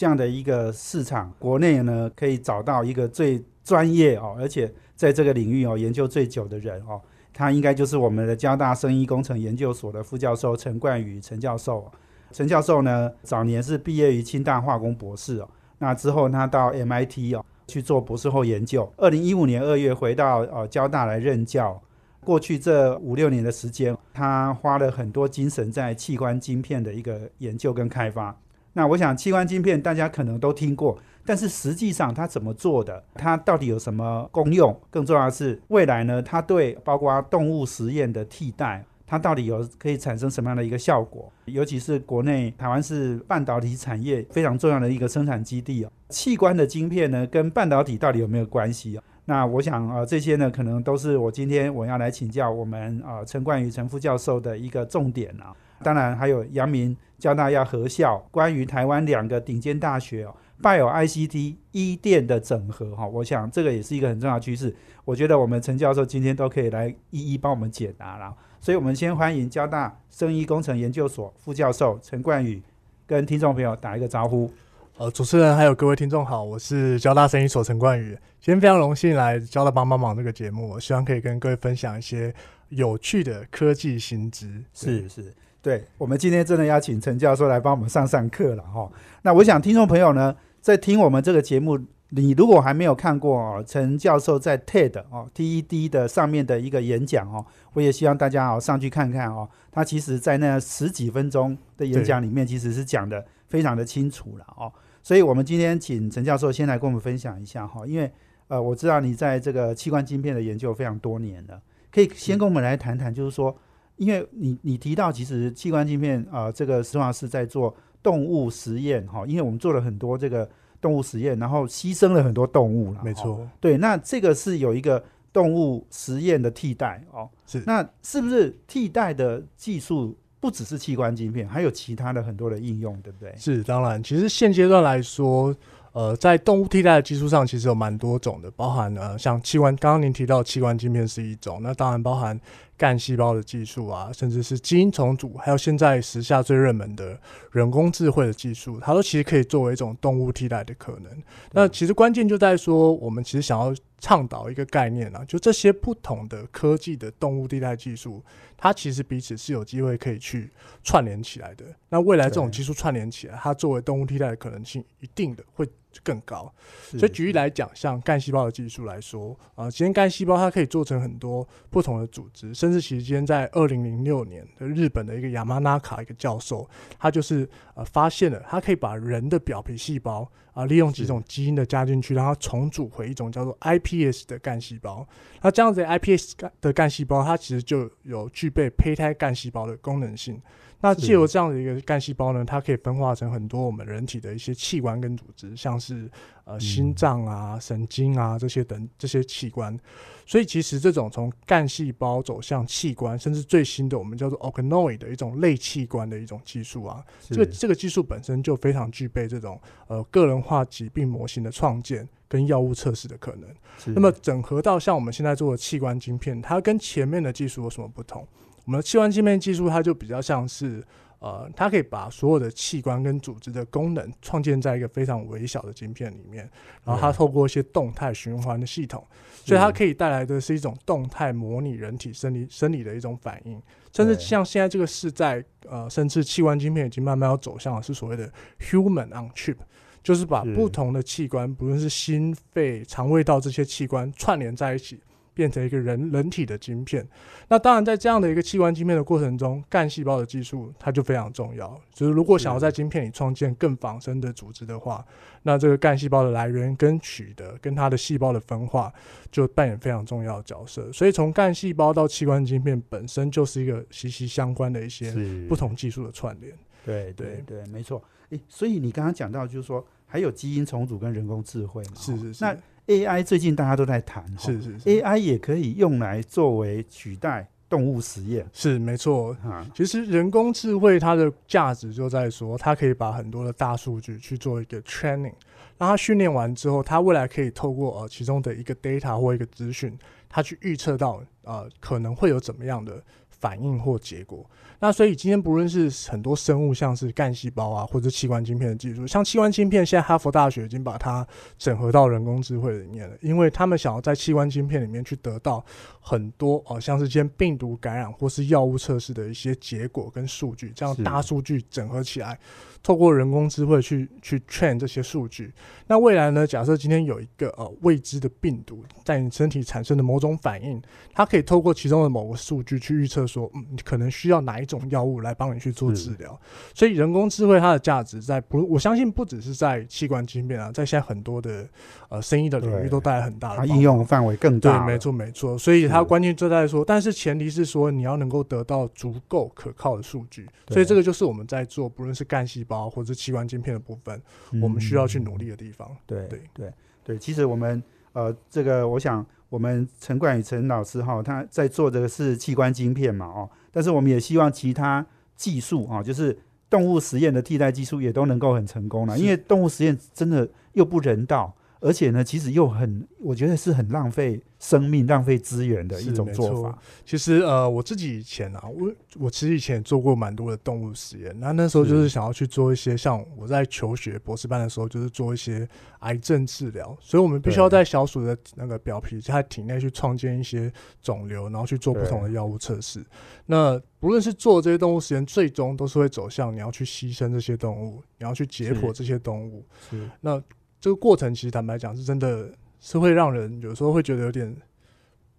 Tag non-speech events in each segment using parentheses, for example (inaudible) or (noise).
这样的一个市场，国内呢可以找到一个最专业哦，而且在这个领域哦研究最久的人哦，他应该就是我们的交大生医工程研究所的副教授陈冠宇陈教授。陈教授呢早年是毕业于清大化工博士哦，那之后他到 MIT 哦去做博士后研究。二零一五年二月回到呃交大来任教。过去这五六年的时间，他花了很多精神在器官晶片的一个研究跟开发。那我想，器官晶片大家可能都听过，但是实际上它怎么做的，它到底有什么功用？更重要的是，未来呢，它对包括动物实验的替代，它到底有可以产生什么样的一个效果？尤其是国内台湾是半导体产业非常重要的一个生产基地啊，器官的晶片呢，跟半导体到底有没有关系啊？那我想啊，这些呢，可能都是我今天我要来请教我们啊陈冠宇陈副教授的一个重点啊。当然还有阳明交大要合校，关于台湾两个顶尖大学哦，Bio ICT 一电的整合哈，我想这个也是一个很重要的趋势。我觉得我们陈教授今天都可以来一一帮我们解答了。所以我们先欢迎交大生医工程研究所副教授陈冠宇跟听众朋友打一个招呼。呃，主持人还有各位听众好，我是交大生医所陈冠宇，今天非常荣幸来交大帮帮忙这个节目，我希望可以跟各位分享一些有趣的科技新知。是是，对我们今天真的要请陈教授来帮我们上上课了哈。那我想听众朋友呢，在听我们这个节目，你如果还没有看过哦，陈教授在 TED 哦 TED 的上面的一个演讲哦，我也希望大家哦上去看看哦。他其实在那十几分钟的演讲里面，其实是讲的非常的清楚了哦。所以，我们今天请陈教授先来跟我们分享一下哈，因为呃，我知道你在这个器官晶片的研究非常多年了，可以先跟我们来谈谈，就是说，因为你你提到其实器官镜片啊，这个实话是在做动物实验哈，因为我们做了很多这个动物实验，然后牺牲了很多动物了，没错，对，那这个是有一个动物实验的替代哦，是，那是不是替代的技术？不只是器官镜片，还有其他的很多的应用，对不对？是，当然，其实现阶段来说，呃，在动物替代的技术上，其实有蛮多种的，包含呃，像器官，刚刚您提到器官镜片是一种，那当然包含干细胞的技术啊，甚至是基因重组，还有现在时下最热门的人工智慧的技术，它都其实可以作为一种动物替代的可能。那其实关键就在说，我们其实想要倡导一个概念啊，就这些不同的科技的动物替代技术。它其实彼此是有机会可以去串联起来的。那未来这种技术串联起来，它作为动物替代的可能性一定的会更高。所以举例来讲，像干细胞的技术来说，啊，今天干细胞它可以做成很多不同的组织，甚至其实今天在二零零六年的日本的一个亚麻纳卡一个教授，他就是呃发现了，他可以把人的表皮细胞。啊，利用几种基因的加进去，让它重组回一种叫做 iPS 的干细胞。那这样子 iPS 的干细胞，它其实就有具备胚胎干细胞的功能性。那借由这样的一个干细胞呢，它可以分化成很多我们人体的一些器官跟组织，像是呃心脏啊、神经啊这些等这些器官。所以其实这种从干细胞走向器官，甚至最新的我们叫做 organoid 的一种类器官的一种技术啊，这个这个技术本身就非常具备这种呃个人化疾病模型的创建跟药物测试的可能。那么整合到像我们现在做的器官晶片，它跟前面的技术有什么不同？我们的器官镜片技术，它就比较像是，呃，它可以把所有的器官跟组织的功能创建在一个非常微小的晶片里面，然后它透过一些动态循环的系统，所以它可以带来的是一种动态模拟人体生理生理的一种反应，甚至像现在这个是在呃，甚至器官晶片已经慢慢要走向的是所谓的 human on chip，就是把不同的器官，不论是心肺、肠胃道这些器官串联在一起。变成一个人人体的晶片，那当然在这样的一个器官晶片的过程中，干细胞的技术它就非常重要。就是如果想要在晶片里创建更仿生的组织的话，那这个干细胞的来源跟取得，跟它的细胞的分化，就扮演非常重要的角色。所以从干细胞到器官晶片本身就是一个息息相关的一些不同技术的串联。对对对，没错。诶，所以你刚刚讲到，就是说还有基因重组跟人工智慧嘛？是是是，那 AI 最近大家都在谈，是是是，AI 也可以用来作为取代动物实验，是没错。啊，其实人工智慧它的价值就在说，它可以把很多的大数据去做一个 training，让它训练完之后，它未来可以透过呃其中的一个 data 或一个资讯，它去预测到呃可能会有怎么样的反应或结果。那所以今天不论是很多生物，像是干细胞啊，或者器官晶片的技术，像器官晶片，现在哈佛大学已经把它整合到人工智慧里面了，因为他们想要在器官晶片里面去得到很多哦，像是今天病毒感染或是药物测试的一些结果跟数据，这样大数据整合起来，透过人工智慧去去 train 这些数据。那未来呢？假设今天有一个呃未知的病毒在你身体产生的某种反应，它可以透过其中的某个数据去预测说，嗯，你可能需要哪一种药物来帮你去做治疗。所以人工智慧它的价值在不，我相信不只是在器官晶片啊，在现在很多的呃生意的领域都带来很大的它应用范围更。大对，，没错没错，所以它关键就在说，但是前提是说你要能够得到足够可靠的数据，所以这个就是我们在做不论是干细胞或者器官晶片的部分，我们需要去努力。的地方。嗯对。对对。对，其实我们呃，这个我想我们陈冠宇陈老师哈，他在做这个是器官晶片嘛哦，但是我们也希望其他技术啊，就是动物实验的替代技术也都能够很成功了，因为动物实验真的又不人道。而且呢，其实又很，我觉得是很浪费生命、浪费资源的一种做法。其实呃，我自己以前啊，我我其实以前做过蛮多的动物实验，那那时候就是。是想要去做一些像我在求学博士班的时候，就是做一些癌症治疗，所以我们必须要在小鼠的那个表皮它体内去创建一些肿瘤，然后去做不同的药物测试。那不论是做这些动物实验，最终都是会走向你要去牺牲这些动物，你要去解剖这些动物。是。那这个过程其实坦白讲，是真的是会让人有时候会觉得有点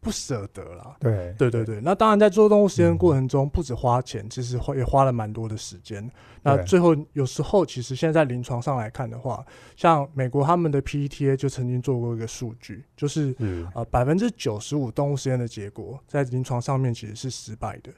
不舍得啦。对对对对，那当然在做动物实验过程中，不止花钱，其实花也花了蛮多的时间。那最后有时候，其实现在在临床上来看的话，像美国他们的 PETA 就曾经做过一个数据，就是是呃百分之九十五动物实验的结果在临床上面其实是失败的。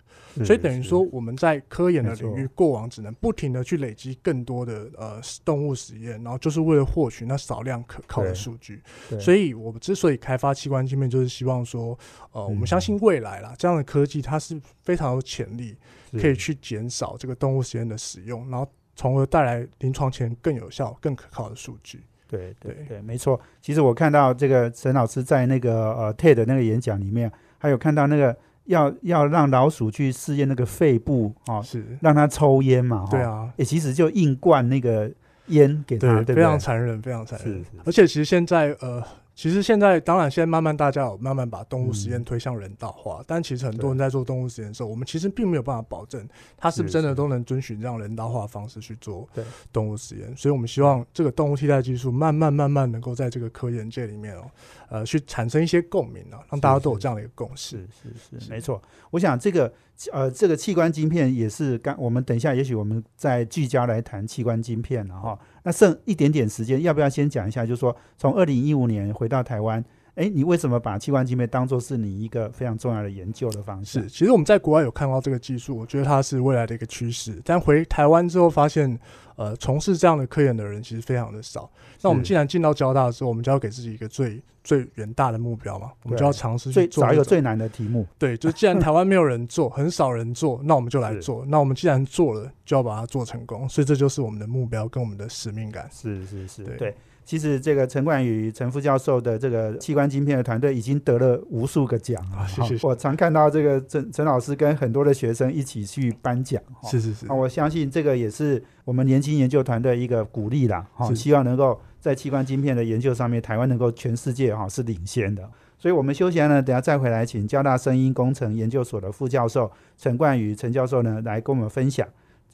所以等于说，我们在科研的领域，过往只能不停的去累积更多的呃动物实验，然后就是为了获取那少量可靠的数据。所以我们之所以开发器官镜片，就是希望说，呃，我们嗯相信未来啦，这样的科技它是非常有潜力，可以去减少这个动物实验的使用，然后从而带来临床前更有效、更可靠的数据。对对对对，没错。其实我看到这个沈老师在那个呃 TED 那个演讲里面，还有看到那个要要让老鼠去试验那个肺部啊、哦，是，让它抽烟嘛，哈对，啊，也其实就硬灌那个烟给它，对，对不非常？残忍，非常残忍是是。而且其实现在呃。其实现在当然，现在慢慢大家有慢慢把动物实验嗯推向人道化，但其实很多人在做动物实验的时候，我们其实并没有办法保证它是不是是真的都能遵循这样人道化的方式去做动物实验。所以我们希望这个动物替代技术慢慢慢慢能够在这个科研界里面哦，呃，去产生一些共鸣啊，让大家都有这样的一个共识。是是没错。我想这个呃，这个器官晶片也是刚我们等一下，也许我们再聚焦来谈器官晶片了哈。那剩一点点时间，要不要先讲一下？就是说，从二零一五年回到台湾，哎，你为什么把器官晶片当做是你一个非常重要的研究的方式？是，其实我们在国外有看到这个技术，我觉得它是未来的一个趋势。但回台湾之后发现，呃，从事这样的科研的人其实非常的少。那我们既然进到交大的时候，我们就要给自己一个最最远大的目标嘛，我们就要尝试去做找一个最难的题目。对，就既然台湾没有人做，(laughs) 很少人做，那我们就来做。那我们既然做了，就要把它做成功。所以这就是我们的目标跟我们的使命感。是是是，对对。其实这个陈冠宇陈副教授的这个器官晶片的团队已经得了无数个奖了。我常看到这个陈陈老师跟很多的学生一起去颁奖。哈是是是啊，，我相信这个也是我们年轻研究团队一个鼓励啦，哈、是希望能够在器官晶片的研究上面，台湾能够全世界哈、是领先的。所以，我们休闲呢，等下再回来，请交大声音工程研究所的副教授陈冠宇陈教授呢，来跟我们分享，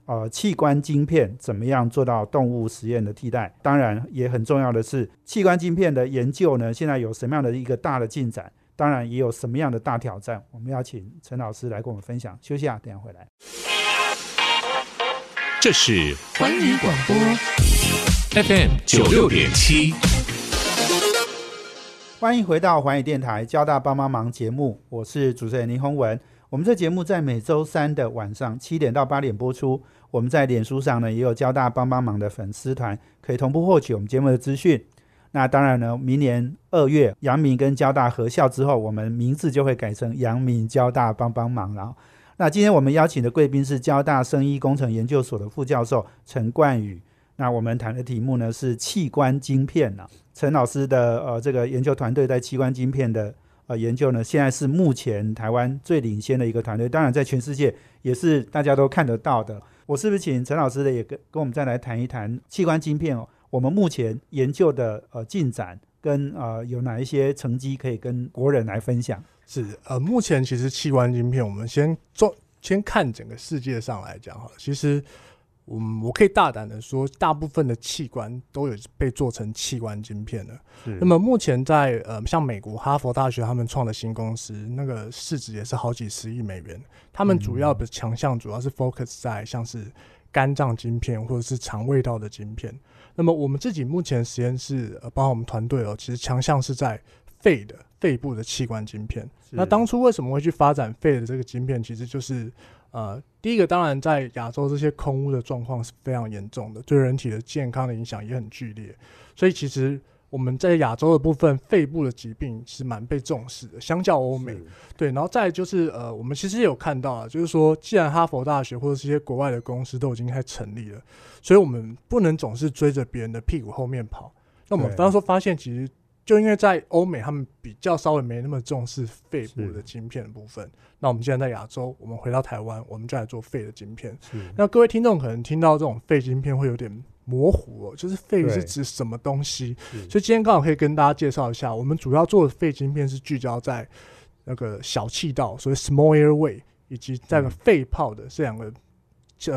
呃，器官晶片怎么样做到动物实验的替代。当然，也很重要的是，器官晶片的研究呢，现在有什么样的一个大的进展？当然，也有什么样的大挑战？我们要请陈老师来跟我们分享。休息啊，等下回来。这是环宇广播 FM 九六点七。欢迎回到环宇电台交大帮帮忙节目，我是主持人林宏文。我们这节目在每周三的晚上七点到八点播出。我们在脸书上呢也有交大帮帮忙的粉丝团，可以同步获取我们节目的资讯。那当然呢，明年二月阳明跟交大合校之后，我们名字就会改成阳明交大帮帮忙了。那今天我们邀请的贵宾是交大生医工程研究所的副教授陈冠宇。那我们谈的题目呢是器官晶片呢。陈老师的呃这个研究团队在器官晶片的呃研究呢，现在是目前台湾最领先的一个团队，当然在全世界也是大家都看得到的。我是不是请陈老师的也跟跟我们再来谈一谈器官晶片哦？我们目前研究的呃进展跟呃有哪一些成绩可以跟国人来分享？是呃，目前其实器官晶片，我们先做先看整个世界上来讲哈，其实。嗯，我可以大胆的说，大部分的器官都有被做成器官晶片的。那么目前在呃，像美国哈佛大学他们创的新公司，那个市值也是好几十亿美元。他们主要的强项主要是 focus 在像是肝脏晶片或者是肠胃道的晶片。那么我们自己目前实验室，呃，包括我们团队哦，其实强项是在肺的肺部的器官晶片。那当初为什么会去发展肺的这个晶片？其实就是呃。第一个当然，在亚洲这些空污的状况是非常严重的，对人体的健康的影响也很剧烈。所以其实我们在亚洲的部分，肺部的疾病是蛮被重视的，相较欧美。对，然后再就是呃，我们其实也有看到啊，就是说，既然哈佛大学或者这些国外的公司都已经开始成立了，所以我们不能总是追着别人的屁股后面跑。那我们当时发现，其实。就因为在欧美，他们比较稍微没那么重视肺部的晶片的部分。那我们现在在亚洲，我们回到台湾，我们就来做肺的晶片。那各位听众可能听到这种肺晶片会有点模糊哦，就是肺是指什么东西？所以今天刚好可以跟大家介绍一下，我们主要做的肺晶片是聚焦在那个小气道，所谓 small airway，以及在个肺泡的这两个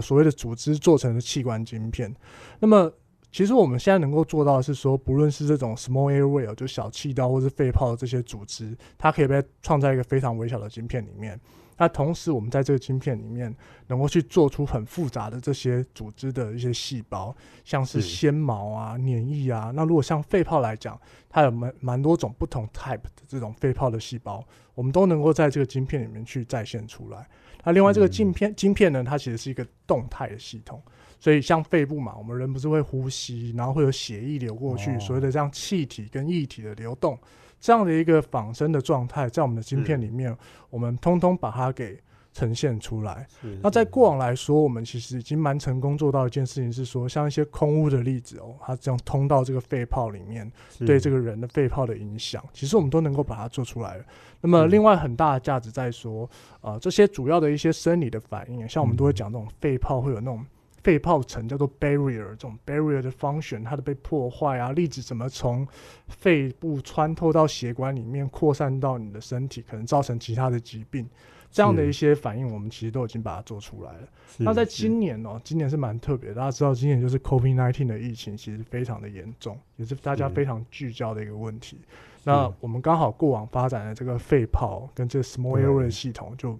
所谓的组织做成的器官晶片。那么其实我们现在能够做到的是说，不论是这种 small airway 就小气道，或是肺泡的这些组织，它可以被创造一个非常微小的晶片里面。那同时，我们在这个晶片里面能够去做出很复杂的这些组织的一些细胞，像是纤毛啊、黏液啊。那如果像肺泡来讲，它有蛮蛮多种不同 type 的这种肺泡的细胞，我们都能够在这个晶片里面去再现出来。那另外，这个镜片晶片呢，它其实是一个动态的系统。所以像肺部嘛，我们人不是会呼吸，然后会有血液流过去，所谓的这样气体跟液体的流动，这样的一个仿生的状态，在我们的晶片里面，我们通通把它给呈现出来。那在过往来说，我们其实已经蛮成功做到一件事情，是说像一些空污的例子哦，它这样通到这个肺泡里面，对这个人的肺泡的影响，其实我们都能够把它做出来了。那么另外很大的价值在说，呃，这些主要的一些生理的反应，像我们都会讲那种肺泡会有那种。肺泡层叫做 barrier，这种 barrier 的 function 它的被破坏啊，粒子怎么从肺部穿透到血管里面扩散到你的身体，可能造成其他的疾病，这样的一些反应，我们其实都已经把它做出来了。那在今年哦，今年是蛮特别，大家知道今年就是 COVID-19 的疫情，其实非常的严重，也是大家非常聚焦的一个问题。那我们刚好过往发展的这个肺泡跟这个 small airway 系统就。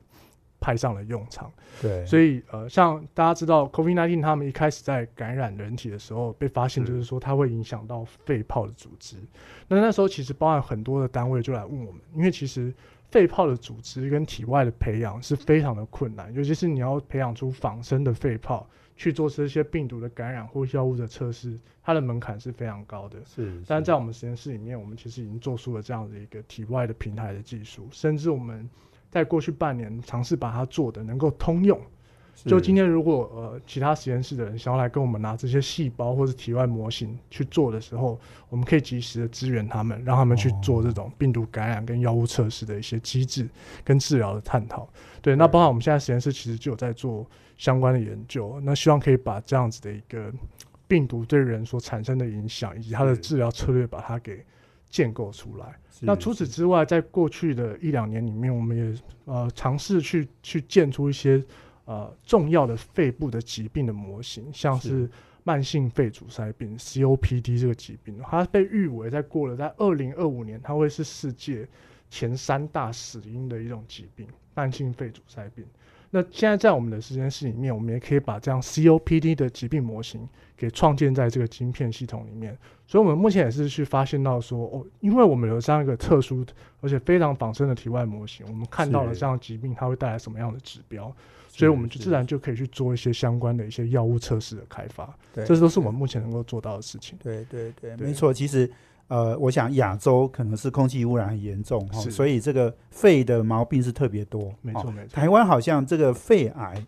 派上了用场，对，所以呃，像大家知道，COVID-19 他们一开始在感染人体的时候，被发现就是说它会影响到肺泡的组织。那那时候其实包含很多的单位就来问我们，因为其实肺泡的组织跟体外的培养是非常的困难，尤其是你要培养出仿生的肺泡去做这些病毒的感染或药物的测试，它的门槛是非常高的。是，但是在我们实验室里面，我们其实已经做出了这样的一个体外的平台的技术，甚至我们。在过去半年，尝试把它做的能够通用。就今天，如果呃其他实验室的人想要来跟我们拿这些细胞或者体外模型去做的时候，我们可以及时的支援他们，让他们去做这种病毒感染跟药物测试的一些机制跟治疗的探讨。对，那包括我们现在实验室其实就有在做相关的研究，那希望可以把这样子的一个病毒对人所产生的影响，以及它的治疗策略，把它给建构出来。那除此之外，在过去的一两年里面，我们也呃尝试去去建出一些呃重要的肺部的疾病的模型，像是慢性肺阻塞病 （COPD） 这个疾病，它被誉为在过了在二零二五年，它会是世界前三大死因的一种疾病——慢性肺阻塞病。那现在在我们的实验室里面，我们也可以把这样 COPD 的疾病模型给创建在这个晶片系统里面。所以，我们目前也是去发现到说，哦，因为我们有这样一个特殊而且非常仿生的体外模型，我们看到了这样疾病它会带来什么样的指标。所以我们就自然就可以去做一些相关的一些药物测试的开发，对这都是我们目前能够做到的事情。对对对，对没错。其实，呃，我想亚洲可能是空气污染很严重哈，是所以这个肺的毛病是特别多。哦没错没错台湾好像这个肺癌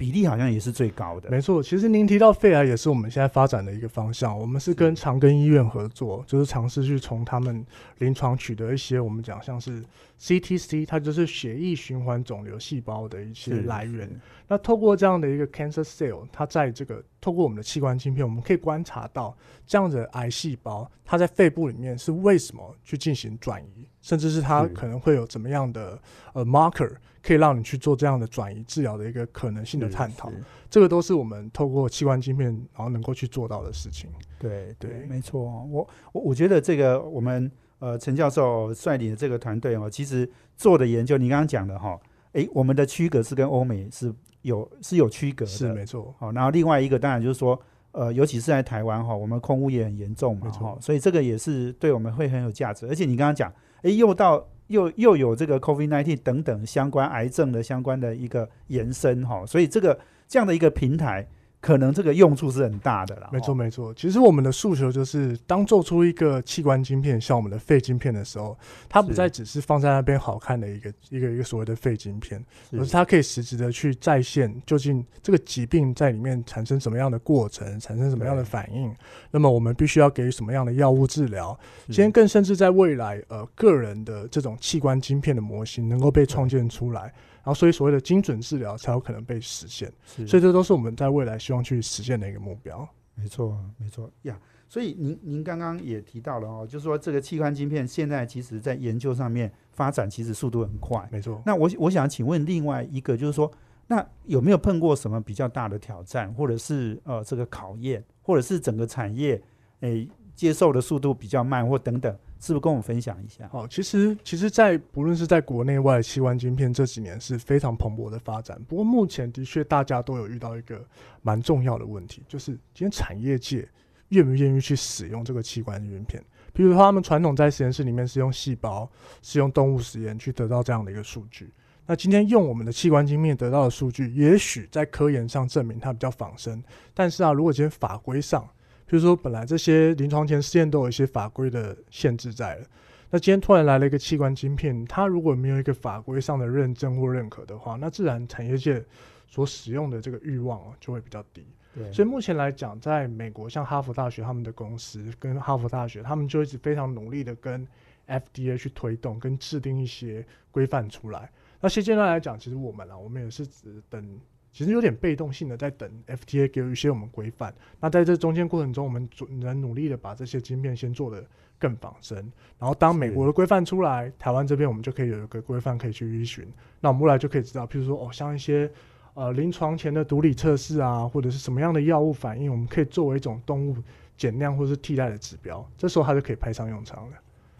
比例好像也是最高的。没错，其实您提到肺癌也是我们现在发展的一个方向。我们是跟长庚医院合作，就是尝试去从他们临床取得一些我们讲像是 CTC，它就是血液循环肿瘤细胞的一些来源。那透过这样的一个 cancer cell，它在这个透过我们的器官晶片，我们可以观察到这样的癌细胞，它在肺部里面是为什么去进行转移，甚至是它可能会有怎么样的呃 marker，可以让你去做这样的转移治疗的一个可能性的探讨。这个都是我们透过器官晶片，然后能够去做到的事情。对对，没错。我我我觉得这个我们呃陈教授率领的这个团队哦，其实做的研究，你刚刚讲的哈，诶，我们的区隔是跟欧美是有是有区隔的，是没错，好，然后另外一个当然就是说，呃，尤其是在台湾哈，我们空污也很严重嘛，哈，所以这个也是对我们会很有价值。而且你刚刚讲，诶，又到又又有这个 COVID-19 等等相关癌症的相关的一个延伸哈，所以这个这样的一个平台，可能这个用处是很大的啦。没错，没错。其实我们的诉求就是，当做出一个器官晶片，像我们的肺晶片的时候，它不再只是放在那边好看的一个一个一个所谓的肺晶片，而是是它可以实质的去再现究竟这个疾病在里面产生什么样的过程，产生什么样的反应。那么我们必须要给予什么样的药物治疗？是今天更甚至在未来，呃，个人的这种器官晶片的模型能够被创建出来，然后所以所谓的精准治疗才有可能被实现。是所以这都是我们在未来希望去实现的一个目标。没错，没错呀。所以您您刚刚也提到了哦，就是说这个器官晶片现在其实在研究上面发展，其实速度很快。没错，那我我想请问另外一个，就是说，那有没有碰过什么比较大的挑战，或者是呃这个考验，或者是整个产业诶、接受的速度比较慢，或等等，是不是跟我们分享一下？好，其实其实，在不论是在国内外，器官晶片这几年是非常蓬勃的发展。不过目前的确大家都有遇到一个蛮重要的问题，就是今天产业界愿不愿意去使用这个器官晶片。比如说，他们传统在实验室里面是用细胞、是用动物实验去得到这样的一个数据。那今天用我们的器官晶片得到的数据，也许在科研上证明它比较仿生，但是啊，如果今天法规上，比如说本来这些临床前试验都有一些法规的限制在了，那今天突然来了一个器官晶片，它如果没有一个法规上的认证或认可的话，那自然产业界所使用的这个欲望啊就会比较低。对所以目前来讲，在美国，像哈佛大学他们的公司跟哈佛大学，他们就一直非常努力的跟 FDA 去推动跟制定一些规范出来。那现阶段来讲，其实我们啊，我们也是只等，其实有点被动性的在等 FTA 给予一些我们规范。那在这中间过程中，我们主能努力的把这些晶片先做的更仿生，然后当美国的规范出来，台湾这边我们就可以有一个规范可以去依循。那我们未来就可以知道，譬如说哦，像一些呃临床前的毒理测试啊，或者是什么样的药物反应，我们可以作为一种动物减量或是替代的指标，这时候它就可以派上用场了。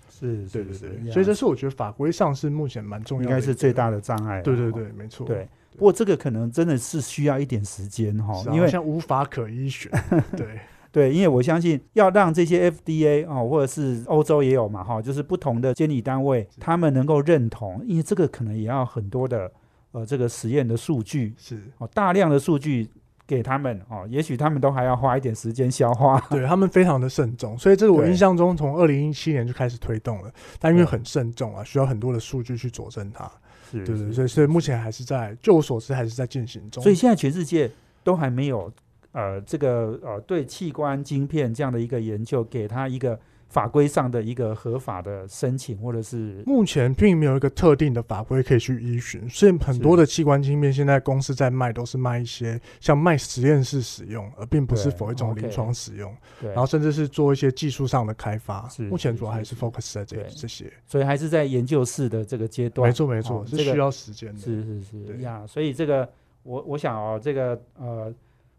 是，对对对，所以这是我觉得法规上是目前蛮重要的，应该是最。大的障碍对对对，没错。对。不过这个可能真的是需要一点时间哈因为像无法可依循。(laughs) 对，对，因为我相信要让这些 FDA 哦，或者是欧洲也有嘛哈，就是不同的监理单位，他们能够认同，因为这个可能也要很多的呃这个实验的数据是，哦，大量的数据给他们哦，也许他们都还要花一点时间消化。对他们非常的慎重，所以这个我印象中从二零一七年就开始推动了，但因为很慎重啊，需要很多的数据去佐证它。是对对，所以所以目前还是在，据我所知还是在进行中。所以现在全世界都还没有呃这个呃对器官晶片这样的一个研究，给它一个法规上的一个合法的申请，或者是目前并没有一个特定的法规可以去依循，所以很多的器官晶片现在公司在卖都是卖一些像卖实验室使用，而并不是否一种临床使用，对然后甚至是做一些技术上的开发是。目前主要还是是 focus 在这对这些。所以还是在研究室的这个阶段。没错没错，哦是需要时间的。是是是对呀，所以这个我我想哦，这个呃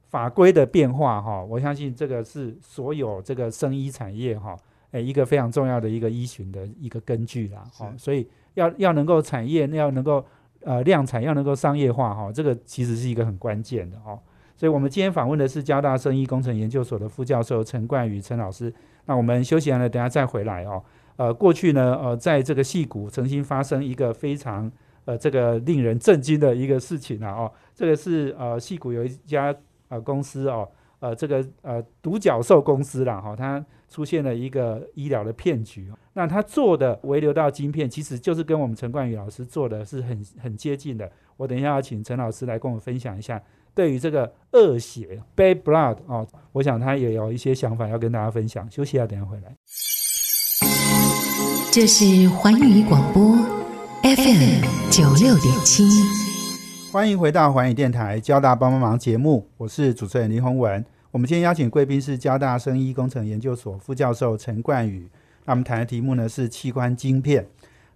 法规的变化哈、我相信这个是所有这个生医产业哈、哎一个非常重要的一个依循的一个根据啦哈、是所以要要能够产业要能够呃量产要能够商业化哈、这个其实是一个很关键的哦、所以我们今天访问的是交大生医工程研究所的副教授陈冠宇陈老师。那我们休息完了，等下再回来哦。呃，过去呢，呃，在这个戏谷曾经发生一个非常呃这个令人震惊的一个事情啊哦，这个是呃戏谷有一家呃公司哦，呃这个呃独角兽公司啦哈，它出现了一个医疗的骗局。那他做的微流道晶片，其实就是跟我们陈冠宇老师做的是很很接近的。我等一下要请陈老师来跟我们分享一下，对于这个恶血 （bad blood） 哦，我想他也有一些想法要跟大家分享。休息一下，等下回来。这是环宇广播 FM 九六点七，欢迎回到环宇电台交大帮帮忙节目，我是主持人林宏文。我们今天邀请贵宾是交大生医工程研究所副教授陈冠宇。那我们谈的题目呢是器官晶片。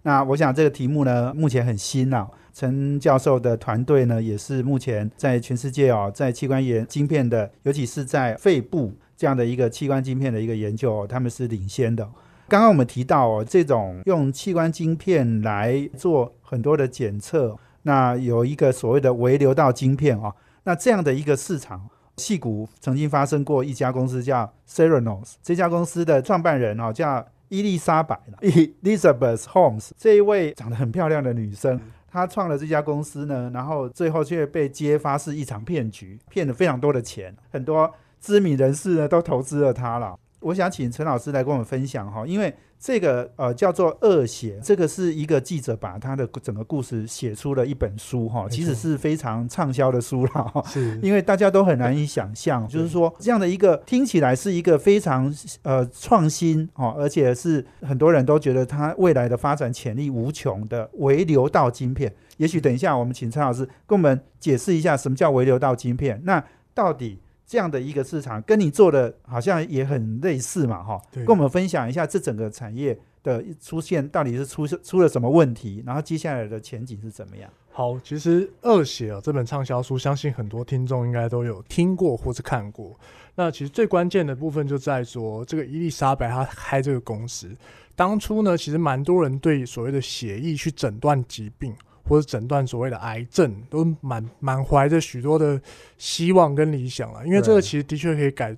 那我想这个题目呢目前很新啊。陈教授的团队呢也是目前在全世界哦，在器官研晶片的，尤其是在肺部这样的一个器官晶片的一个研究，哦他们是领先的。刚刚我们提到哦，这种用器官晶片来做很多的检测，那有一个所谓的微流道晶片啊，那这样的一个市场，戏谷曾经发生过一家公司叫 Serenos，这家公司的创办人哦叫伊丽莎白 Elizabeth Holmes，这一位长得很漂亮的女生，她创了这家公司呢，然后最后却被揭发是一场骗局，骗了非常多的钱，很多知名人士呢都投资了她了。我想请陈老师来跟我们分享哈，因为这个呃叫做恶写，这个是一个记者把他的整个故事写出了一本书哈，其实是非常畅销的书了哈。是，因为大家都很难以想象，就是说这样的一个听起来是一个非常呃创新哦，而且是很多人都觉得它未来的发展潜力无穷的微流道晶片。也许等一下我们请陈老师跟我们解释一下什么叫微流道晶片，那到底？这样的一个市场跟你做的好像也很类似嘛，哈，跟我们分享一下这整个产业的出现到底是出出了什么问题，然后接下来的前景是怎么样？好，其实《恶血》啊这本畅销书，相信很多听众应该都有听过或是看过。那其实最关键的部分就在说，这个伊丽莎白她开这个公司，当初呢，其实蛮多人对所谓的血液去诊断疾病。或者诊断所谓的癌症，都满满怀着许多的希望跟理想了，因为这个其实的确可以改，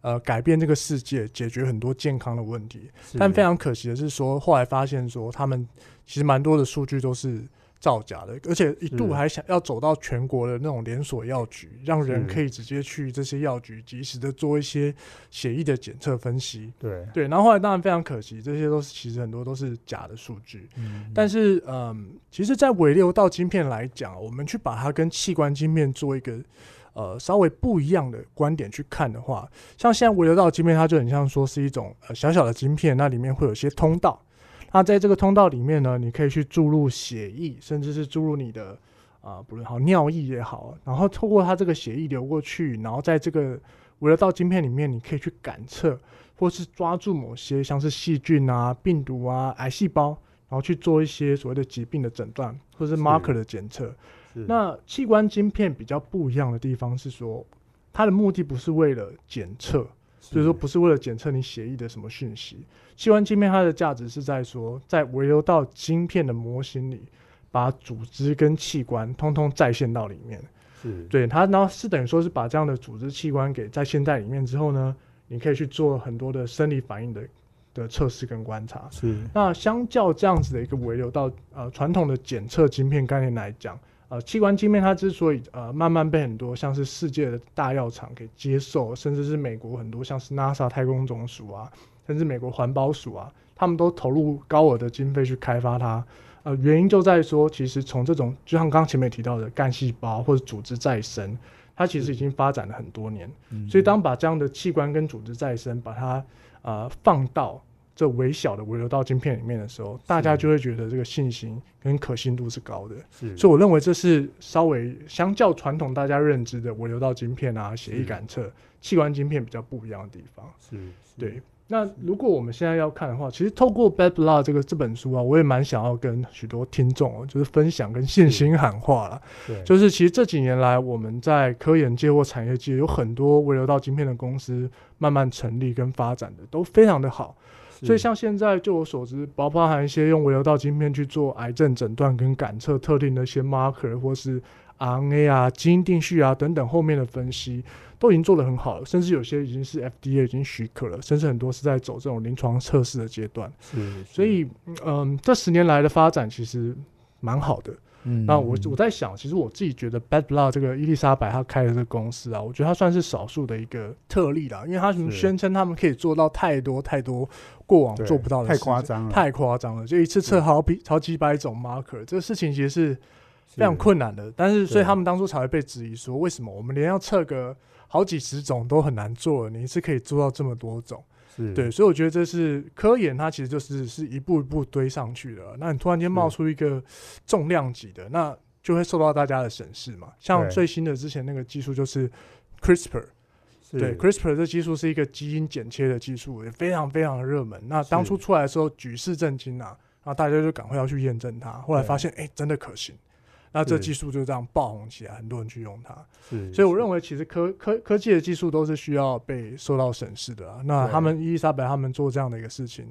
呃，改变这个世界，解决很多健康的问题。但非常可惜的是，说后来发现说，他们其实蛮多的数据都是。造假的，而且一度还想要走到全国的那种连锁药局，让人可以直接去这些药局，及时的做一些血液的检测分析。对对，然后后来当然非常可惜，这些都是其实很多都是假的数据。嗯，但是嗯，其实，在微流道晶片来讲，我们去把它跟器官晶片做一个呃稍微不一样的观点去看的话，像现在微流道晶片，它就很像说是一种呃小小的晶片，那里面会有些通道。那在这个通道里面呢，你可以去注入血液，甚至是注入你的啊，不论好尿液也好，然后透过它这个血液流过去，然后在这个微流道晶片里面，你可以去感测，或是抓住某些像是细菌啊、病毒啊、癌细胞，然后去做一些所谓的疾病的诊断，或是 marker 的检测。那器官晶片比较不一样的地方是说，它的目的不是为了检测。所以说，不是为了检测你血液的什么讯息。器官晶片它的价值是在说，在微流到晶片的模型里，把组织跟器官通通再现到里面。是对它，然后是等于说是把这样的组织器官给再现在里面之后呢，你可以去做很多的生理反应的的测试跟观察。是那相较这样子的一个微流到呃传统的检测晶片概念来讲。呃，器官晶片它之所以呃慢慢被很多像是世界的大药厂给接受，甚至是美国很多像是 NASA 太空总署啊，甚至美国环保署啊，他们都投入高额的经费去开发它。呃，原因就在说，其实从这种就像刚刚前面提到的干细胞或者组织再生，它其实已经发展了很多年。所以当把这样的器官跟组织再生，把它呃放到这微小的微流道晶片里面的时候，大家就会觉得这个信心跟可信度是高的。是，所以我认为这是稍微相较传统大家认知的微流道晶片啊、协议感测、器官晶片比较不一样的地方。是，对。那如果我们现在要看的话，其实透过《Bad Blood》这个这本书啊，我也蛮想要跟许多听众就是分享跟信心喊话了。对，就是其实这几年来，我们在科研界或产业界有很多微流道晶片的公司慢慢成立跟发展的都非常的好。所以，像现在，就我所知，包包含一些用微流道晶片去做癌症诊断跟感测特定的一些 marker，或是 RNA 啊、基因定序啊等等，后面的分析都已经做得很好了，甚至有些已经是 FDA 已经许可了，甚至很多是在走这种临床测试的阶段。是，所以，嗯，这十年来的发展其实蛮好的。嗯那我嗯我在想，其实我自己觉得 Bad Blood 这个伊丽莎白她开的这个公司啊，我觉得它算是少数的一个特例啦，因为他们是。宣称他们可以做到太多太多过往做不到的太事情夸张了，太夸张了，就一次测好比好几百种 marker，这个事情其实是非常困难的。但是，所以他们当初才会被质疑说，为什么我们连要测个好几十种都很难做你一次可以做到这么多种？是对，所以我觉得这是科研，它其实就是是一步一步堆上去的。那你突然间冒出一个重量级的，那就会受到大家的审视嘛。像最新的之前那个技术就是 CRISPR，是对，CRISPR 这技术是一个基因剪切的技术，也非常非常的热门。那当初出来的时候举世震惊啊，然后大家就赶快要去验证它。后来发现，哎、真的可行。那这技术就这样爆红起来，很多人去用它。是，所以我是认为，其实科科科技的技术都是需要被受到审视的啊。那他们伊丽莎白他们做这样的一个事情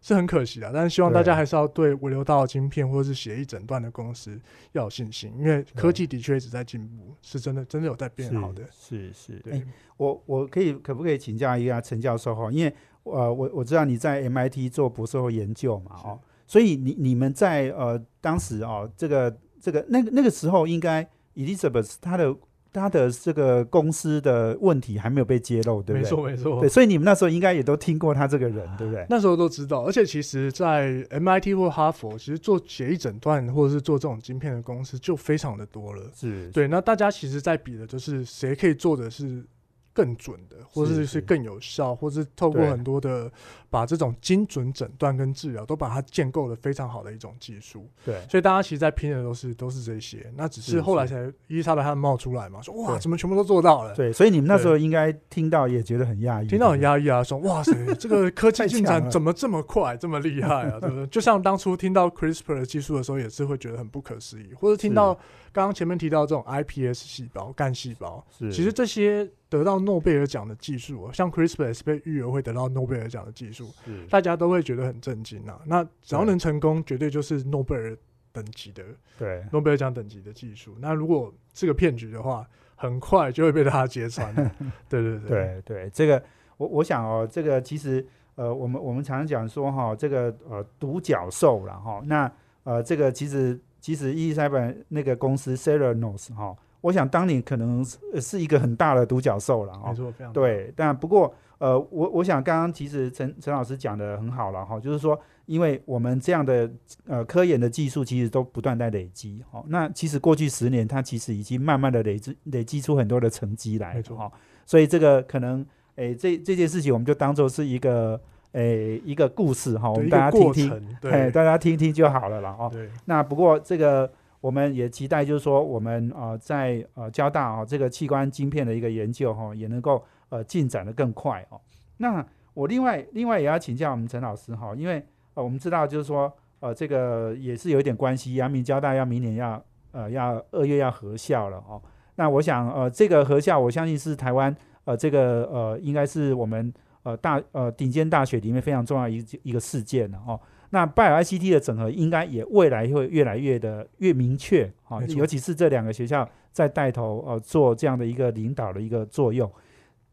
是很可惜的，但是希望大家还是要对物流道晶片或者是协议诊断的公司要有信心，因为科技的确一直在进步，是真的真的有在变好的。是是是。对哎，我我可以可不可以请教一下陈教授哈？因为呃，我我知道你在 MIT 做博士后研究嘛，哦，所以你你们在呃当时哦，这个这个那个那个时候，应该 Elizabeth 她的她的这个公司的问题还没有被揭露，对不对没对？错没错对，。所以你们那时候应该也都听过他这个人，对不对？那时候都知道，而且其实，在 MIT 或哈佛，其实做协议诊断或者是做这种晶片的公司就非常的多了。是，对，那大家其实在比的就是谁可以做的是更准的，或者是更有效，或是透过很多的把这种精准诊断跟治疗都把它建构的非常好的一种技术。对所以大家其实，在拼的都是都是这些，那只是是后来才伊丽莎白他们冒出来嘛，说哇，对怎么全部都做到了？对，所以你们那时候应该听到也觉得很讶异，听到很压抑啊，说哇塞，这个 (laughs) 科技进展怎么这么快，这么厉害啊？对不对？(laughs) 就像当初听到 CRISPR 的技术的时候，也是会觉得很不可思议，或者听到刚刚前面提到这种 iPS 细胞、干细胞，对其实这些得到诺贝尔奖的技术哦，像 CRISPR 被预言会得到诺贝尔奖的技术，是。大家都会觉得很震惊啊。那只要能成功，绝对就是诺贝尔等级的对。诺贝尔奖等级的技术。那如果是个骗局的话，很快就会被大家揭穿。(laughs) 对对对。对，这个我我想哦，这个其实呃，我们我们常常讲说哈、这个呃独角兽了哈、那呃这个其实其实伊丽莎白那个公司 Seranos 哈、我想当年可能是一个很大的独角兽了哈、没错，非常对，但不过呃，我我想刚刚其实陈陈老师讲的很好了哈，就是说，因为我们这样的呃科研的技术其实都不断在累积，哦，那其实过去十年它其实已经慢慢的累积累积出很多的成绩来，没错。哈，所以这个可能诶这这件事情我们就当做是一个诶一个故事哈，我们大家听听，哎，对大家听听就好了啦哦。对那不过这个我们也期待，就是说我们呃在呃交大啊、这个器官晶片的一个研究哈、也能够呃进展的更快哦。那我另外另外也要请教我们陈老师哈、因为呃我们知道就是说呃这个也是有一点关系，阳明交大要明年要呃要二月要合校了哦。那我想呃这个合校，我相信是台湾呃这个呃应该是我们呃大呃顶尖大学里面非常重要一一个事件了哦。那拜尔 ICT 的整合应该也未来会越来越的越明确啊、尤其是这两个学校在带头呃做这样的一个领导的一个作用，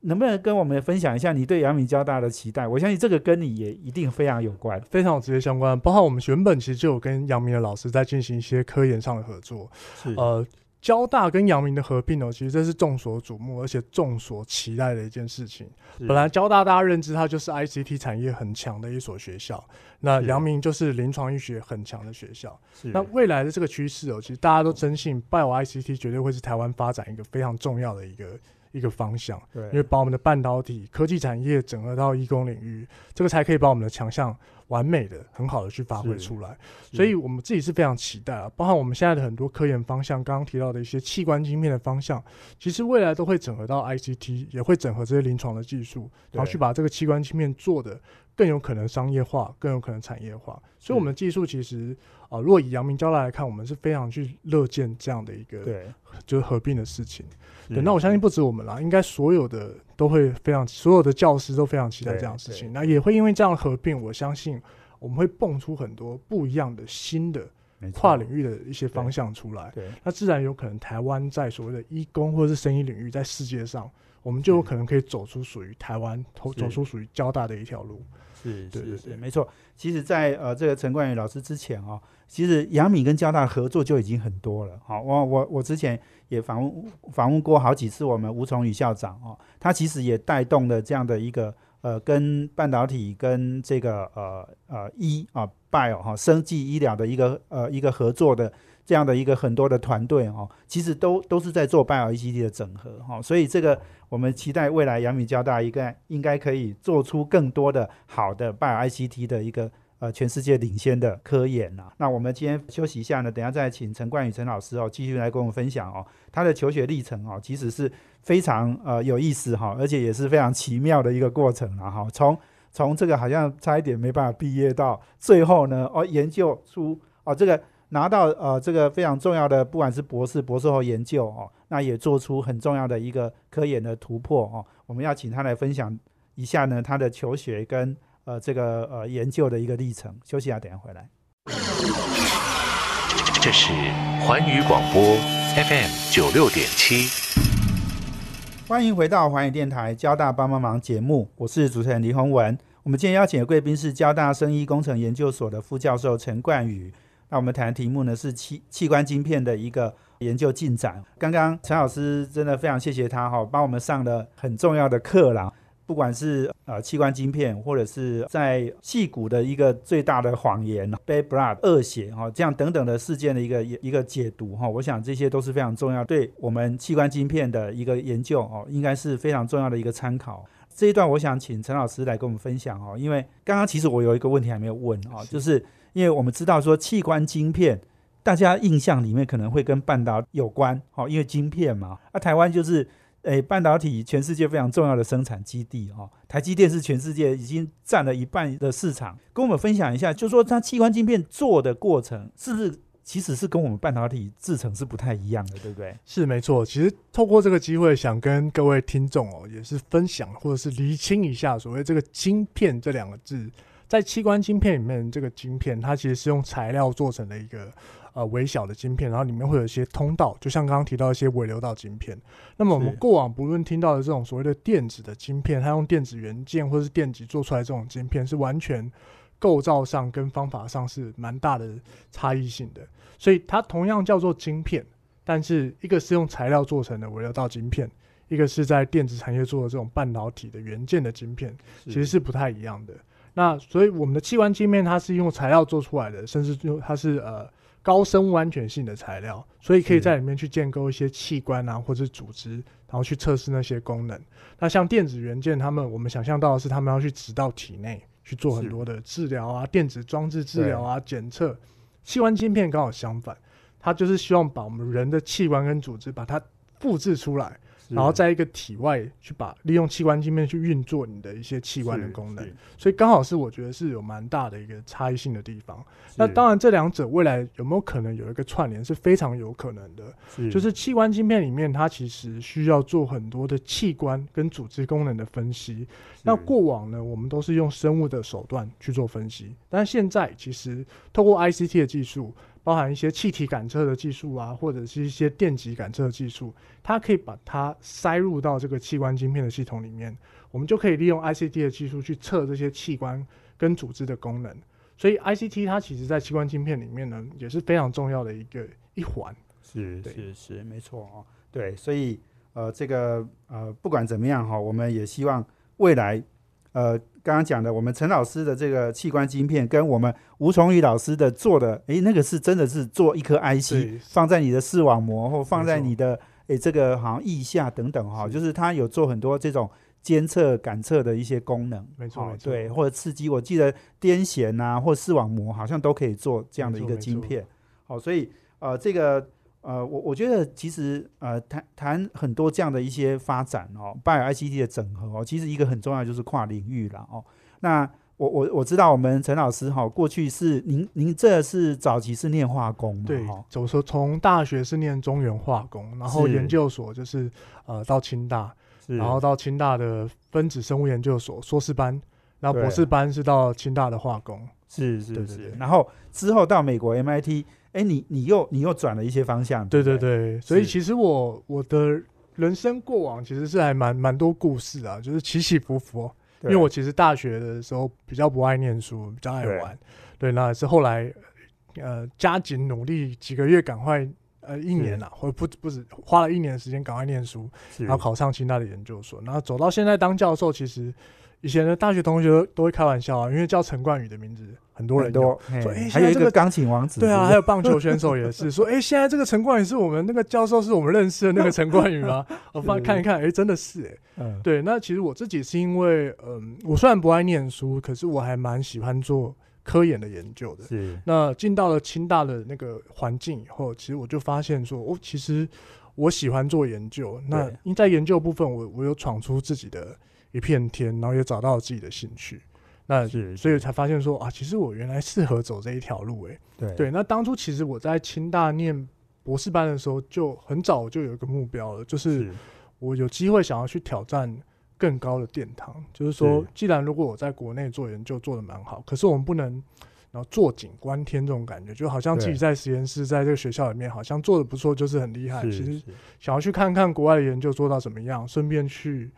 能不能跟我们分享一下你对阳明交大的期待？我相信这个跟你也一定非常有关。非常有直接相关，包括我们原本其实就有跟阳明的老师在进行一些科研上的合作。是呃，交大跟阳明的合并哦，其实这是众所瞩目而且众所期待的一件事情。本来交大大家认知它就是 ICT 产业很强的一所学校，那是阳明就是临床医学很强的学校。那未来的这个趋势哦，其实大家都深信拜我 ICT 绝对会是台湾发展一个非常重要的一个一个方向。对，因为把我们的半导体科技产业整合到医工领域，这个才可以把我们的强项完美的、很好的去发挥出来。所以我们自己是非常期待啊，包含我们现在的很多科研方向，刚刚提到的一些器官晶片的方向，其实未来都会整合到 ICT，也会整合这些临床的技术，然后去把这个器官晶片做的更有可能商业化，更有可能产业化。所以我们的技术其实啊、呃如果以阳明交大来看，我们是非常去乐见这样的一个对，就是合并的事情。对，那我相信不止我们啦，应该所有的都会非常，所有的教师都非常期待这样的事情。那也会因为这样的合并，我相信我们会蹦出很多不一样的新的跨领域的一些方向出来。对那自然有可能台湾在所谓的医工或者是生意领域，在世界上我们就有可能可以走出属于台湾，走走出属于交大的一条路。是是是，没错。其实在，呃这个陈冠宇老师之前哦，其实杨敏跟交大合作就已经很多了。好、我我我之前也访问访问过好几次我们吴崇宇校长哦，他其实也带动了这样的一个呃跟半导体跟这个呃呃医啊 bio 哈、生技医疗的一个呃一个合作的。这样的一个很多的团队哦，其实都都是在做 Bio ECT 的整合哈、哦，所以这个我们期待未来阳明交大一个应该可以做出更多的好的 Bio ICT 的一个呃全世界领先的科研呐、那我们今天休息一下呢，等下再请陈冠宇陈老师哦继续来跟我们分享哦他的求学历程哦，其实是非常呃有意思哈、而且也是非常奇妙的一个过程啊哈、从从这个好像差一点没办法毕业到最后呢哦研究出哦这个。拿到呃这个非常重要的，不管是博士、博士后研究哦，那也做出很重要的一个科研的突破哦。我们要请他来分享一下呢他的求学跟呃这个呃研究的一个历程。休息一下，等一下回来。这是环宇广播 FM 九六点七。欢迎回到环宇电台交大帮帮忙节目，我是主持人黎宏文。我们今天邀请的贵宾是交大生医工程研究所的副教授陈冠宇。那我们谈的题目呢是器器官晶片的一个研究进展。刚刚陈老师真的非常谢谢他哈、帮我们上了很重要的课啦。不管是呃器官晶片，或者是在戏骨的一个最大的谎言 （bad blood） 恶血哈、这样等等的事件的一个一个解读哈、我想这些都是非常重要，对我们器官晶片的一个研究哦，应该是非常重要的一个参考。这一段我想请陈老师来跟我们分享哦，因为刚刚其实我有一个问题还没有问哦，就是因为我们知道说器官晶片，大家印象里面可能会跟半导体有关哦，因为晶片嘛，那、台湾就是诶半导体全世界非常重要的生产基地哦，台积电是全世界已经占了一半的市场，跟我们分享一下，就说它器官晶片做的过程是不是其实是跟我们半导体制成是不太一样的，对不对？是没错，其实透过这个机会，想跟各位听众哦，也是分享或者是厘清一下所谓这个晶片这两个字，在器官晶片里面，这个晶片它其实是用材料做成的一个呃微小的晶片，然后里面会有一些通道，就像刚刚提到一些微流道晶片。那么我们过往不论听到的这种所谓的电子的晶片，它用电子元件或是电极做出来这种晶片，是完全构造上跟方法上是蛮大的差异性的。所以它同样叫做晶片，但是一个是用材料做成的微流道晶片，一个是在电子产业做的这种半导体的元件的晶片，其实是不太一样的。那所以我们的器官晶片它是用材料做出来的，甚至就它是呃高生物安全性的材料，所以可以在里面去建构一些器官啊或者组织，然后去测试那些功能。那像电子元件，他们我们想象到的是他们要去植到体内去做很多的治疗啊、电子装置治疗啊、检测。器官晶片刚好相反，它就是希望把我们人的器官跟组织把它复制出来，是然后在一个体外去把利用器官镜片去运作你的一些器官的功能，所以刚好是我觉得是有蛮大的一个差异性的地方。那当然，这两者未来有没有可能有一个串联是非常有可能的。是就是器官镜片里面，它其实需要做很多的器官跟组织功能的分析。那过往呢，我们都是用生物的手段去做分析，但是现在其实透过 ICT 的技术，包含一些气体感测的技术啊，或者是一些电极感测的技术，它可以把它塞入到这个器官晶片的系统里面，我们就可以利用 ICT 的技术去测这些器官跟组织的功能。所以 ICT 它其实在器官晶片里面呢，也是非常重要的一个一环。是是是，没错哦。对，所以呃，这个呃，不管怎么样哈、我们也希望未来呃，刚刚讲的，我们陈老师的这个器官晶片，跟我们吴崇宇老师的做的，诶，那个是真的是做一颗 IC 放在你的视网膜，或放在你的诶这个好像腋下等等哈、是就是它有做很多这种。监测、感测的一些功能，哦没错对，或者刺激，我记得癫痫啊，或视网膜好像都可以做这样的一个晶片。好、所以呃，这个呃，我我觉得其实呃，谈谈很多这样的一些发展哦，Bio ICT 的整合哦，其实一个很重要就是跨领域了哦。那我我我知道我们陈老师哈、过去是您您这是早期是念化工嘛？对哈，我说从大学是念中原化工，然后研究所就是呃到清大，然后到清大的分子生物研究所硕士班，然后博士班是到清大的化工。是是是对对对。然后之后到美国 MIT，哎，你你又你又转了一些方向，对对不对？对，所以其实我我的人生过往其实是还蛮蛮多故事啊，就是起起伏伏。因对。为我其实大学的时候比较不爱念书，比较爱对玩，对，那是后来呃加紧努力几个月，赶快呃一年啊，或不不止花了一年的时间赶快念书，然后考上清大的研究所，然后走到现在当教授，其实以前的大学同学都都会开玩笑啊，因为叫陈冠宇的名字很多人用很多，嘿说诶还有一个现在这个钢琴王子，对啊，还有棒球选手也是说，哎、现在这个陈冠宇是我们那个教授，是我们认识的那个陈冠宇吗？(laughs) 我发是看一看，哎、真的是哎、嗯，对。那其实我自己是因为，嗯，我虽然不爱念书，可是我还蛮喜欢做科研的研究的。是那进到了清大的那个环境以后，其实我就发现说，哦，其实我喜欢做研究。那对因在研究部分，我我有闯出自己的一片天，然后也找到了自己的兴趣。那是所以才发现说啊，其实我原来适合走这一条路、诶。对对，那当初其实我在清大念博士班的时候，就很早就有一个目标了，就是是我有机会想要去挑战更高的殿堂。就是说，既然如果我在国内做研究做的蛮好，可是我们不能然后坐井观天这种感觉，就好像自己在实验室在这个学校里面好像做的不错，就是很厉害。其实想要去看看国外的研究做到怎么样，顺便去。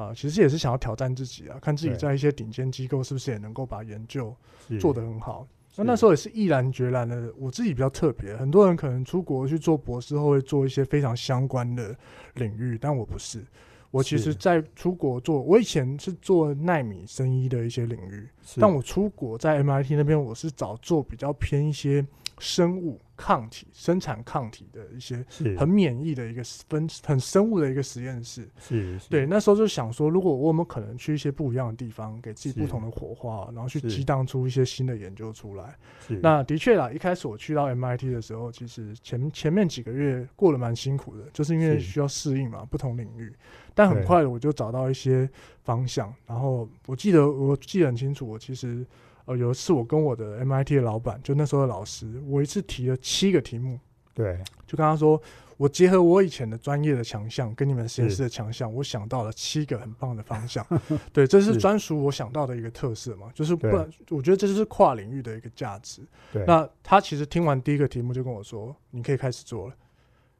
啊、其实也是想要挑战自己啊，看自己在一些顶尖机构是不是也能够把研究做得很好。那那时候也是毅然决然的，我自己比较特别，很多人可能出国去做博士后会做一些非常相关的领域，但我不是。我其实，在出国做，我以前是做纳米生医的一些领域，但我出国在 MIT 那边，我是找做比较偏一些生物抗体、生产抗体的一些很免疫的一个分很生物的一个实验室。是是对，那时候就想说，如果我们可能去一些不一样的地方，给自己不同的火花，然后去激荡出一些新的研究出来。是那的确啦，一开始我去到 MIT 的时候，其实前前面几个月过得蛮辛苦的，就是因为需要适应嘛，不同领域。但很快的我就找到一些方向，然后我记得我记得很清楚，我其实呃有一次我跟我的 MIT 的老板，就那时候的老师，我一次提了七个题目，对就跟他说，我结合我以前的专业的强项跟你们实验室的强项，我想到了七个很棒的方向。(laughs) 对，这是是专属我想到的一个特色嘛，就是不然，我觉得这就是跨领域的一个价值。对那他其实听完第一个题目就跟我说，你可以开始做了，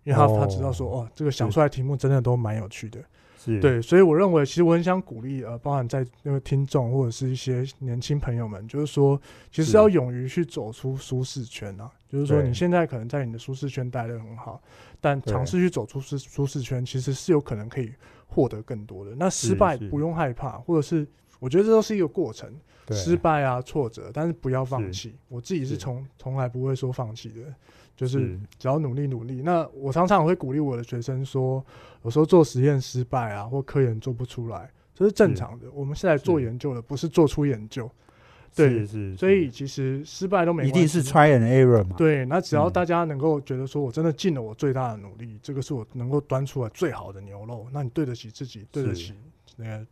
因为他、他知道说，哦，这个想出来的题目真的都蛮有趣的。是。对，所以我认为，其实我很想鼓励呃，包含在那个听众或者是一些年轻朋友们，就是说，其实要勇于去走出舒适圈啊。就是说，你现在可能在你的舒适圈待得很好，但尝试去走出舒舒适圈，其实是有可能可以获得更多的。那失败不用害怕，或者是我觉得这都是一个过程，对。失败啊、挫折，但是不要放弃。我自己是是。从从来不会说放弃的，就是是只要努力努力。那我常常会鼓励我的学生说，有时候做实验失败啊，或科研做不出来，这是正常的。我们是来做研究的，不是做出研究。对是是，所以其实失败都没一定是 try and error 嘛，对，那只要嗯大家能够觉得说我真的尽了我最大的努力，这个是我能够端出来最好的牛肉，那你对得起自己，对得起那个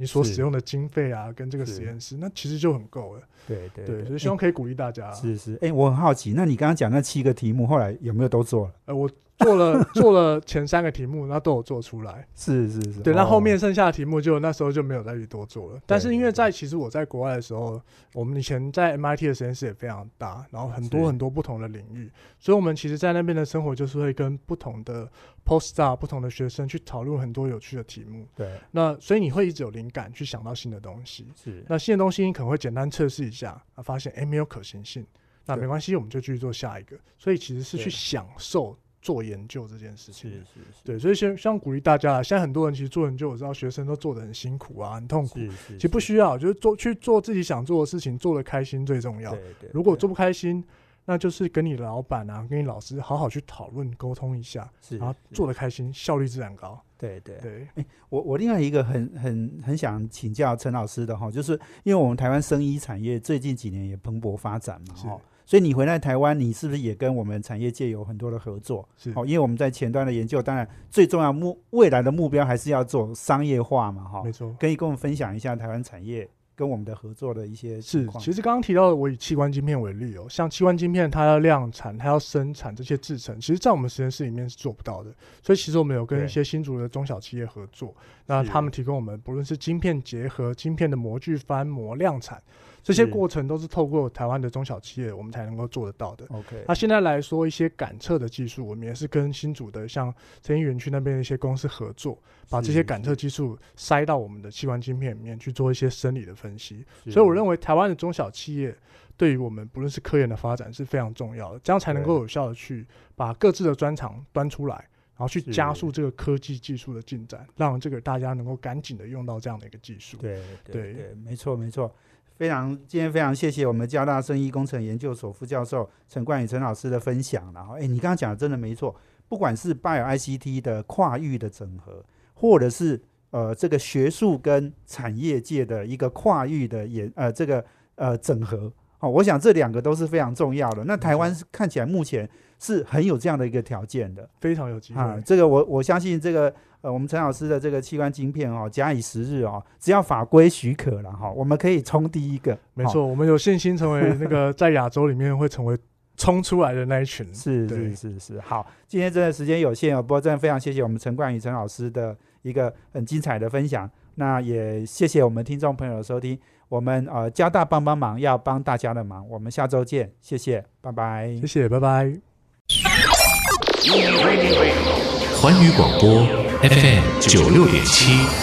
你所使用的经费啊，跟这个实验室，那其实就很够了。对对对，所以哎希望可以鼓励大家。是是，哎，我很好奇，那你刚刚讲那七个题目，后来有没有都做了？呃，我做了 (laughs) 做了前三个题目，那都有做出来。是是是，对，那哦后面剩下的题目就那时候就没有再去多做了。但是因为在其实我在国外的时候，我们以前在 MIT 的实验室也非常大，然后很多很多不同的领域，所以我们其实，在那边的生活就是会跟不同的 postdoc、不同的学生去讨论很多有趣的题目。对那所以你会一直有灵感去想到新的东西。是那新的东西你可能会简单测试一下，啊，发现诶没有可行性，那没关系，我们就继续做下一个。所以其实是去享受做研究这件事情是。是是对，所以先希望鼓励大家啊。现在很多人其实做研究，我知道学生都做的很辛苦啊，很痛苦。是是，其实不需要，就是做去做自己想做的事情，做的开心最重要。对对，对如果做不开心，那就是跟你老板啊，跟你老师好好去讨论沟通一下，是然后做的开心，效率自然高。对对对，我我另外一个很很很想请教陈老师的哈，就是因为我们台湾生医产业最近几年也蓬勃发展嘛哈，所以你回来台湾，你是不是也跟我们产业界有很多的合作？是哦，因为我们在前端的研究，当然最重要目未来的目标还是要做商业化嘛哈没。错。可以跟我们分享一下台湾产业跟我们的合作的一些情是，况。其实刚刚提到的，我以器官晶片为例哦，像器官晶片，它要量产，它要生产这些制成，其实在我们实验室里面是做不到的。所以其实我们有跟一些新竹的中小企业合作，那他们提供我们不论是晶片结合、晶片的模具翻模量产这些过程都是透过台湾的中小企业，我们才能够做得到的。OK，那现在来说，一些感测的技术，我们也是跟新竹的像成英园区那边的一些公司合作，把这些感测技术塞到我们的器官晶片里面去做一些生理的分析。所以我认为台湾的中小企业对于我们不论是科研的发展是非常重要的，这样才能够有效的去把各自的专长端出来，然后去加速这个科技技术的进展，让这个大家能够赶紧的用到这样的一个技术。对对对对，没错没错。非常今天非常谢谢我们交大生医工程研究所副教授陈冠宇陈老师的分享。然后，哎，你刚刚讲的真的没错，不管是 Bio ICT 的跨域的整合，或者是呃这个学术跟产业界的一个跨域的研呃这个呃整合，哦，我想这两个都是非常重要的。那台湾是看起来目前是很有这样的一个条件的。非常有机会。啊，这个我我相信这个呃，我们陈老师的这个器官晶片哦，假以时日哦，只要法规许可了哈、我们可以冲第一个。哦没错，我们有信心成为那个在亚洲里面会成为冲出来的那一群。是是是是，好，今天真的时间有限哦，不过真的非常谢谢我们陈冠宇陈老师的一个很精彩的分享，那也谢谢我们听众朋友的收听，我们呃交大帮帮忙要帮大家的忙，我们下周见，谢谢，拜拜谢。谢，拜拜。环宇广播 FM 九六点七。